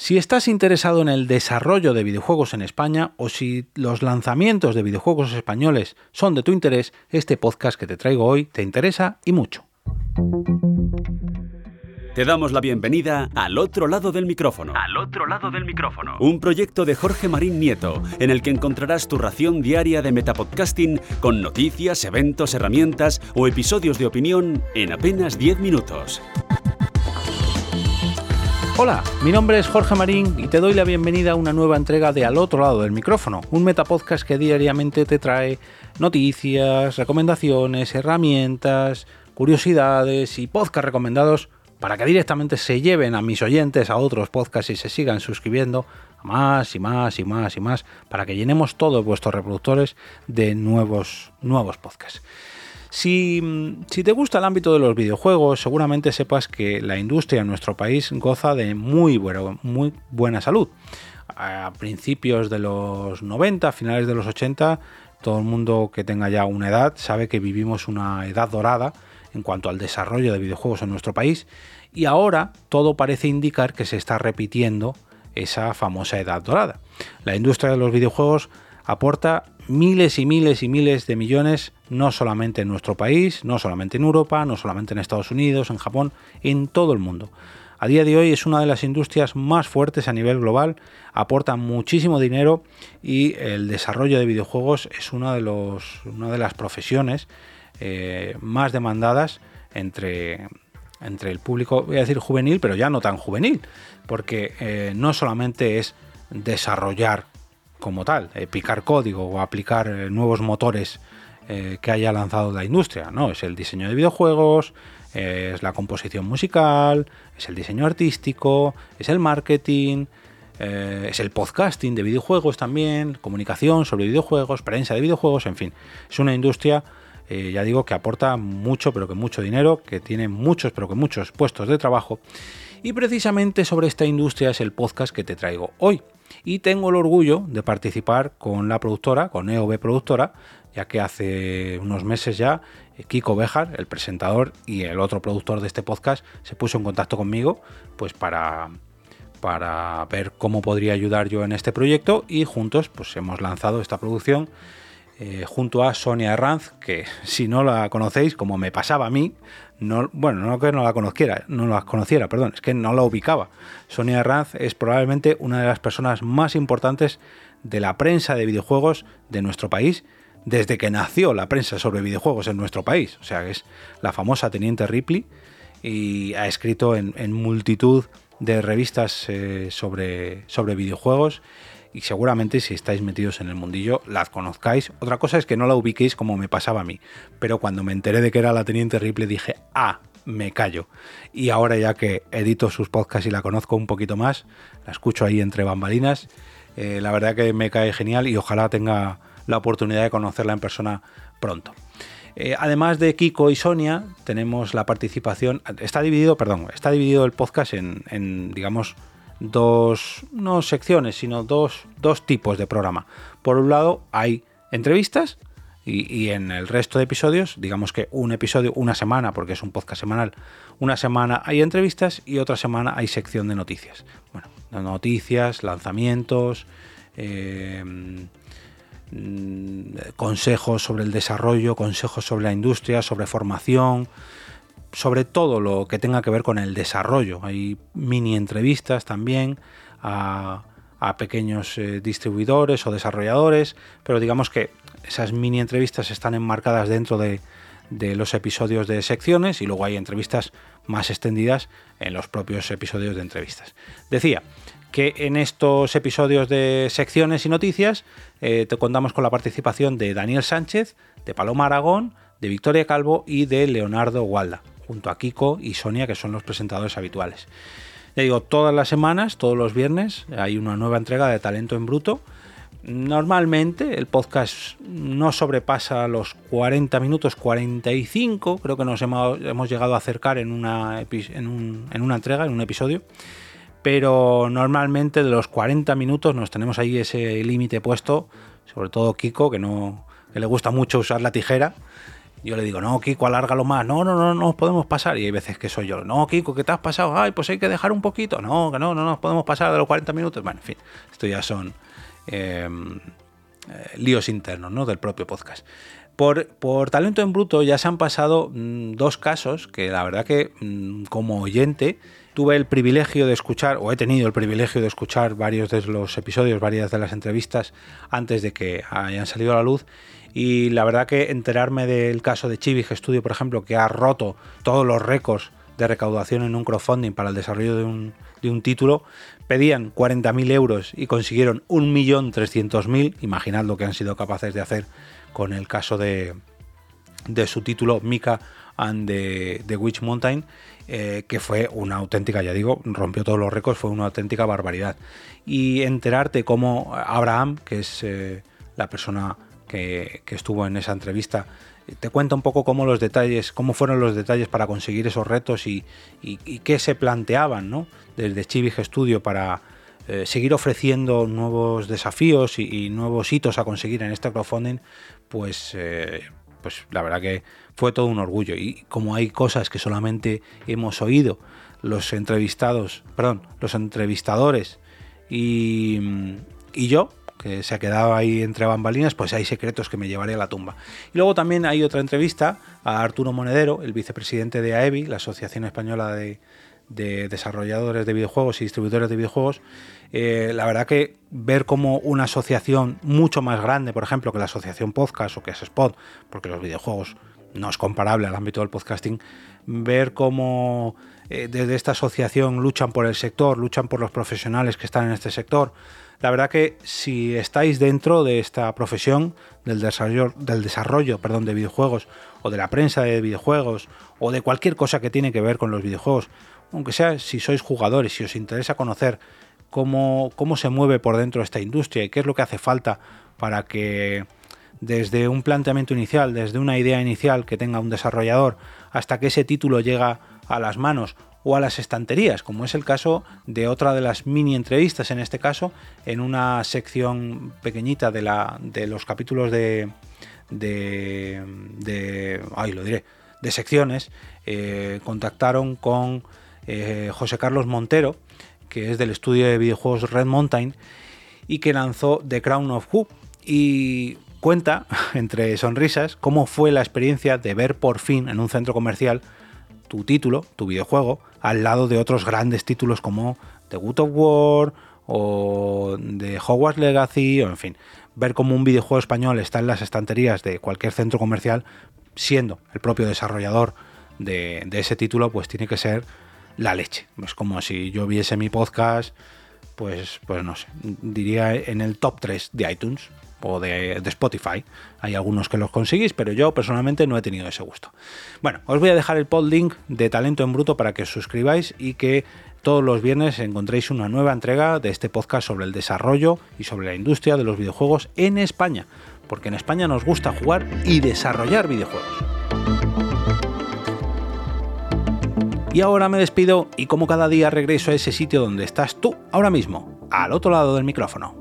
Si estás interesado en el desarrollo de videojuegos en España o si los lanzamientos de videojuegos españoles son de tu interés, este podcast que te traigo hoy te interesa y mucho. Te damos la bienvenida al otro lado del micrófono. Al otro lado del micrófono. Un proyecto de Jorge Marín Nieto, en el que encontrarás tu ración diaria de metapodcasting con noticias, eventos, herramientas o episodios de opinión en apenas 10 minutos. Hola, mi nombre es Jorge Marín y te doy la bienvenida a una nueva entrega de Al otro lado del micrófono, un metapodcast que diariamente te trae noticias, recomendaciones, herramientas, curiosidades y podcast recomendados para que directamente se lleven a mis oyentes a otros podcasts y se sigan suscribiendo a más y más y más y más para que llenemos todos vuestros reproductores de nuevos, nuevos podcasts. Si, te gusta el ámbito de los videojuegos, seguramente sepas que la industria en nuestro país goza de muy, muy buena salud. A principios de los 90, finales de los 80, todo el mundo que tenga ya una edad sabe que vivimos una edad dorada en cuanto al desarrollo de videojuegos en nuestro país y ahora todo parece indicar que se está repitiendo esa famosa edad dorada. La industria de los videojuegos aporta miles y miles y miles de millones, no solamente en nuestro país, no solamente en Europa, no solamente en Estados Unidos, en Japón, en todo el mundo. A día de hoy es una de las industrias más fuertes a nivel global, aporta muchísimo dinero y el desarrollo de videojuegos es una de, las profesiones eh, más demandadas entre, entre el público, voy a decir juvenil, pero ya no tan juvenil, porque eh, no solamente es desarrollar como tal, eh, picar código o aplicar eh, nuevos motores eh, que haya lanzado la industria, ¿no? Es el diseño de videojuegos, es la composición musical, es el diseño artístico, es el marketing, es el podcasting de videojuegos también, comunicación sobre videojuegos, prensa de videojuegos, en fin, es una industria, ya digo, que aporta mucho, pero que mucho dinero, que tiene muchos, pero que muchos puestos de trabajo. Y precisamente sobre esta industria es el podcast que te traigo hoy y tengo el orgullo de participar con la productora, con EOB Productora, ya que hace unos meses ya eh, Kiko Bejar, el presentador y el otro productor de este podcast, se puso en contacto conmigo pues para, para ver cómo podría ayudar yo en este proyecto y juntos pues hemos lanzado esta producción eh, junto a Sonia Herranz, que si no la conocéis, como me pasaba a mí, no, bueno, no que no la conociera, no conociera, perdón, es que no la ubicaba. Sonia Herranz es probablemente una de las personas más importantes de la prensa de videojuegos de nuestro país desde que nació la prensa sobre videojuegos en nuestro país. O sea, es la famosa Teniente Ripley y ha escrito en, multitud de revistas eh, sobre, sobre videojuegos y seguramente si estáis metidos en el mundillo la conozcáis. Otra cosa es que no la ubiquéis como me pasaba a mí, pero cuando me enteré de que era la Teniente Ripley dije, ah, me callo. Y ahora ya que edito sus podcasts y la conozco un poquito más, la escucho ahí entre bambalinas, eh, la verdad que me cae genial y ojalá tenga la oportunidad de conocerla en persona pronto. Eh, además de Kiko y Sonia, tenemos la participación. Está dividido, perdón, está dividido el podcast en digamos, dos, no secciones, sino dos, dos tipos de programa. Por un lado hay entrevistas y, en el resto de episodios, digamos que un episodio, una semana, porque es un podcast semanal, una semana hay entrevistas y otra semana hay sección de noticias. Bueno, noticias, lanzamientos, eh, mm, consejos sobre el desarrollo, consejos sobre la industria, sobre formación, sobre todo lo que tenga que ver con el desarrollo. Hay mini entrevistas también a, pequeños eh, distribuidores o desarrolladores, pero digamos que esas mini entrevistas están enmarcadas dentro de, los episodios de secciones y luego hay entrevistas más extendidas en los propios episodios de entrevistas. Decía que en estos episodios de secciones y noticias eh, te contamos con la participación de Daniel Sánchez, de Paloma Aragón, de Victoria Calvo y de Leonardo Gualda junto a Kiko y Sonia, que son los presentadores habituales. Ya digo, todas las semanas, todos los viernes, hay una nueva entrega de Talento en Bruto. Normalmente el podcast no sobrepasa los 40 minutos, 45, creo que nos hemos, llegado a acercar en una, en, una entrega, en un episodio pero normalmente de los 40 minutos nos tenemos ahí ese límite puesto, sobre todo Kiko, que no que le gusta mucho usar la tijera Yo le digo, no, Kiko, alárgalo más. No, no, no, no nos podemos pasar. Y hay veces que soy yo. No, Kiko, ¿qué te has pasado? Ay, pues hay que dejar un poquito. No, que no, no nos podemos pasar de los 40 minutos. Bueno, en fin, esto ya son em, eh, líos internos ¿no? del propio podcast. Por, por, talento en bruto ya se han pasado mm, dos casos que la verdad que mm, como oyente tuve el privilegio de escuchar, o he tenido el privilegio de escuchar varios de los episodios, varias de las entrevistas antes de que hayan salido a la luz. Y la verdad que enterarme del caso de Chivig Studio, por ejemplo, que ha roto todos los récords de recaudación en un crowdfunding para el desarrollo de un, de un título, pedían 40.000 euros y consiguieron 1.300.000. Imaginad lo que han sido capaces de hacer con el caso de, de su título Mika and the Witch Mountain eh, que fue una auténtica, ya digo, rompió todos los récords, fue una auténtica barbaridad. Y enterarte cómo Abraham, que es eh, la persona que, estuvo en esa entrevista, te cuenta un poco cómo los detalles, cómo fueron los detalles para conseguir esos retos y, qué se planteaban, ¿no? Desde Chivig Studio para eh, seguir ofreciendo nuevos desafíos y, nuevos hitos a conseguir en este crowdfunding, pues, pues la verdad que fue todo un orgullo. Y como hay cosas que solamente hemos oído los entrevistados, perdón, los entrevistadores y, y yo, que se ha quedado ahí entre bambalinas, pues hay secretos que me llevaré a la tumba. Y luego también hay otra entrevista a Arturo Monedero, el vicepresidente de AEBI, la Asociación Española de, de Desarrolladores de Videojuegos y Distribuidores de Videojuegos. Eh, la verdad que ver como una asociación mucho más grande, por ejemplo, que la Asociación Podcast o que es Spot, porque los videojuegos no es comparable al ámbito del podcasting, ver cómo eh, desde esta asociación luchan por el sector, luchan por los profesionales que están en este sector. La verdad que si estáis dentro de esta profesión del desarrollo, del desarrollo perdón, de videojuegos o de la prensa de videojuegos o de cualquier cosa que tiene que ver con los videojuegos, aunque sea si sois jugadores, si os interesa conocer cómo, cómo se mueve por dentro esta industria y qué es lo que hace falta para que desde un planteamiento inicial, desde una idea inicial que tenga un desarrollador, hasta que ese título llega a las manos o a las estanterías, como es el caso de otra de las mini entrevistas, en este caso, en una sección pequeñita de, la, de los capítulos de, de, de ay, lo diré, de secciones, eh, contactaron con eh, José Carlos Montero, que es del estudio de videojuegos Red Mountain, y que lanzó The Crown of Who. Y cuenta, entre sonrisas, cómo fue la experiencia de ver por fin en un centro comercial tu título, tu videojuego, al lado de otros grandes títulos como The Good of War o de Hogwarts Legacy, o en fin, ver cómo un videojuego español está en las estanterías de cualquier centro comercial, siendo el propio desarrollador de, ese título, pues tiene que ser la leche. Es como si yo viese mi podcast, pues, pues no sé, diría en el top 3 de iTunes o de, Spotify. Hay algunos que los conseguís, pero yo personalmente no he tenido ese gusto. Bueno, os voy a dejar el pod link de Talento en Bruto para que os suscribáis y que todos los viernes encontréis una nueva entrega de este podcast sobre el desarrollo y sobre la industria de los videojuegos en España, porque en España nos gusta jugar y desarrollar videojuegos. Y ahora me despido y como cada día regreso a ese sitio donde estás tú ahora mismo, al otro lado del micrófono.